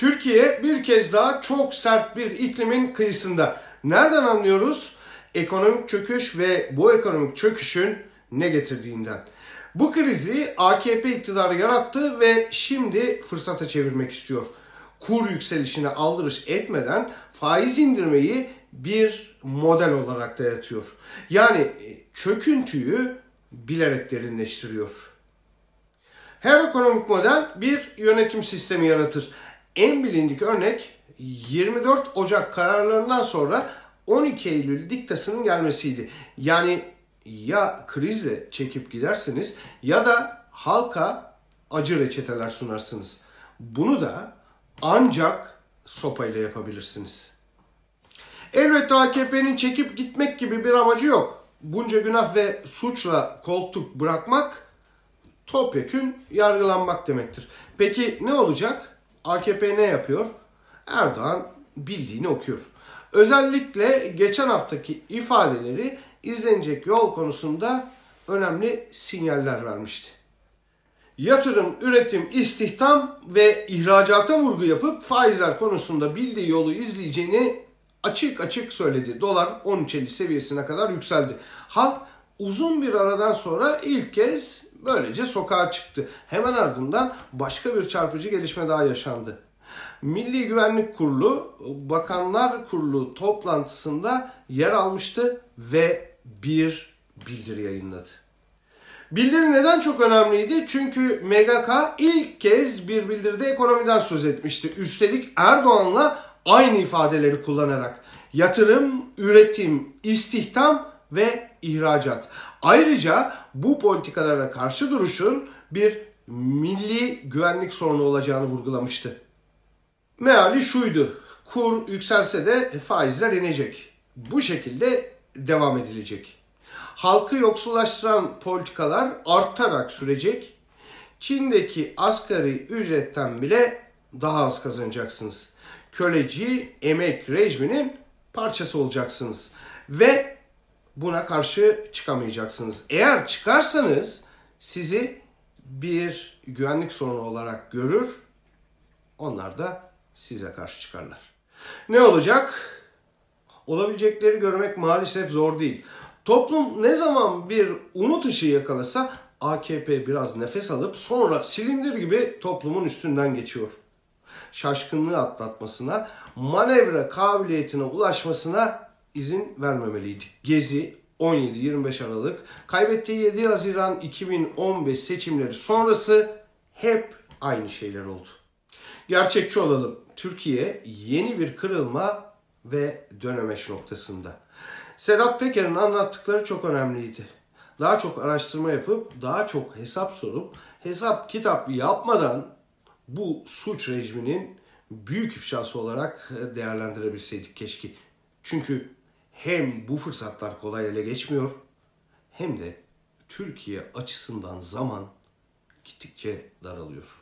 Türkiye bir kez daha çok sert bir iklimin kıyısında. Nereden anlıyoruz? Ekonomik çöküş ve bu ekonomik çöküşün ne getirdiğinden. Bu krizi AKP iktidarı yarattı ve şimdi fırsata çevirmek istiyor. Kur yükselişine aldırış etmeden faiz indirmeyi bir model olarak dayatıyor. Yani e, çöküntüyü bilerek derinleştiriyor. Her ekonomik model bir yönetim sistemi yaratır. En bilindik örnek 24 Ocak kararlarından sonra 12 Eylül diktasının gelmesiydi. Yani ya krizle çekip gidersiniz ya da halka acı reçeteler sunarsınız. Bunu da ancak sopayla yapabilirsiniz. Elbette AKP'nin çekip gitmek gibi bir amacı yok. Bunca günah ve suçla koltuk bırakmak topyekün yargılanmak demektir. Peki ne olacak? AKP ne yapıyor? Erdoğan bildiğini okuyor. Özellikle geçen haftaki ifadeleri izlenecek yol konusunda önemli sinyaller vermişti. Yatırım, üretim, istihdam ve ihracata vurgu yapıp faizler konusunda bildiği yolu izleyeceğini açık açık söyledi. Dolar 13.50 seviyesine kadar yükseldi. Halk uzun bir aradan sonra ilk kez böylece sokağa çıktı. Hemen ardından başka bir çarpıcı gelişme daha yaşandı. Milli Güvenlik Kurulu Bakanlar Kurulu toplantısında yer almıştı ve bir bildiri yayınladı. Bildiri neden çok önemliydi? Çünkü MGK ilk kez bir bildiride ekonomiden söz etmişti. Üstelik Erdoğan'la aynı ifadeleri kullanarak yatırım, üretim, istihdam ve ihracat. Ayrıca bu politikalara karşı duruşun bir milli güvenlik sorunu olacağını vurgulamıştı. Meali şuydu. Kur yükselse de faizler inecek. Bu şekilde devam edilecek. Halkı yoksullaştıran politikalar artarak sürecek. Çin'deki asgari ücretten bile daha az kazanacaksınız. Köleci emek rejiminin parçası olacaksınız. Ve buna karşı çıkamayacaksınız. Eğer çıkarsanız sizi bir güvenlik sorunu olarak görür. Onlar da size karşı çıkarlar. Ne olacak? Olabilecekleri görmek maalesef zor değil. Toplum ne zaman bir umut ışığı yakalasa AKP biraz nefes alıp sonra silindir gibi toplumun üstünden geçiyor. Şaşkınlığı atlatmasına, manevra kabiliyetine ulaşmasına izin vermemeliydi. Gezi 17-25 Aralık, kaybettiği 7 Haziran 2015 seçimleri sonrası hep aynı şeyler oldu. Gerçekçi olalım. Türkiye yeni bir kırılma ve dönemeç noktasında. Sedat Peker'in anlattıkları çok önemliydi. Daha çok araştırma yapıp, daha çok hesap sorup, hesap kitap yapmadan bu suç rejiminin büyük ifşası olarak değerlendirebilseydik keşke. Çünkü hem bu fırsatlar kolay ele geçmiyor hem de Türkiye açısından zaman gittikçe daralıyor.